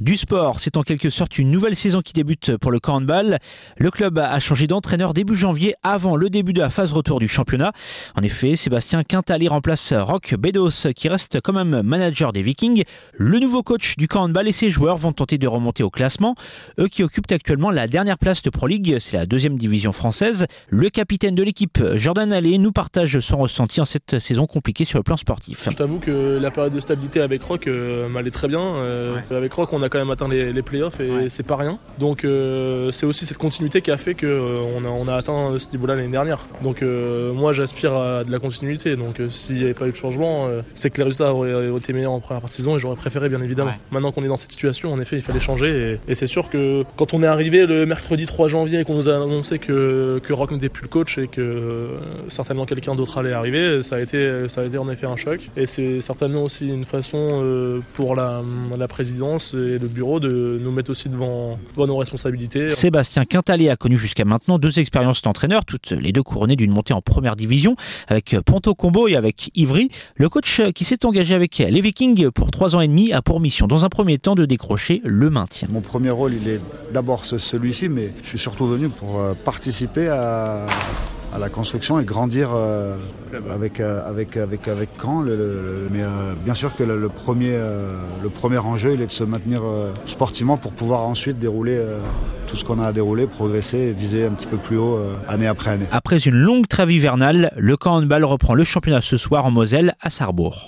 Du sport, c'est en quelque sorte une nouvelle saison qui débute pour le handball. Le club a changé d'entraîneur début janvier avant le début de la phase retour du championnat. En effet, Sébastien Quintali remplace Rock Bedos qui reste quand même manager des Vikings. Le nouveau coach du handball et ses joueurs vont tenter de remonter au classement. Eux qui occupent actuellement la dernière place de Pro League, c'est la deuxième division française. Le capitaine de l'équipe, Jordan Allais, nous partage son ressenti en cette saison compliquée sur le plan sportif. Je t'avoue que la période de stabilité avec Rock euh, m'allait très bien. Euh, avec Rock, on a quand même atteint les, les playoffs et c'est pas rien. Donc euh, c'est aussi cette continuité qui a fait qu'on euh, a, on a atteint ce niveau-là l'année dernière. Donc euh, moi j'aspire à de la continuité. Donc s'il n'y avait pas eu de changement, c'est que les résultats auraient été meilleurs en première partie de saison et j'aurais préféré bien évidemment. Maintenant qu'on est dans cette situation, en effet, il fallait changer et, c'est sûr que quand on est arrivé le mercredi 3 janvier et qu'on nous a annoncé que, que Rock n'était plus le coach et que certainement quelqu'un d'autre allait arriver, ça a été ça a été en effet un choc et c'est certainement aussi une façon pour la, la présidence et le bureau de nous mettre aussi devant, nos responsabilités. Sébastien Quintalé a connu jusqu'à maintenant deux expériences d'entraîneur, toutes les deux couronnées d'une montée en première division, avec Ponto Combo et avec Ivry. Le coach qui s'est engagé avec les Vikings pour trois ans et demi a pour mission, dans un premier temps, de décrocher le maintien. Mon premier rôle, il est d'abord celui-ci, mais je suis surtout venu pour euh, participer à à la construction et grandir euh, avec, euh, avec, avec, avec Caen. mais euh, bien sûr que le, premier, le premier enjeu, il est de se maintenir sportivement pour pouvoir ensuite dérouler tout ce qu'on a à dérouler, progresser et viser un petit peu plus haut année après année. Après une longue trêve hivernale, le camp handball reprend le championnat ce soir en Moselle à Sarrebourg.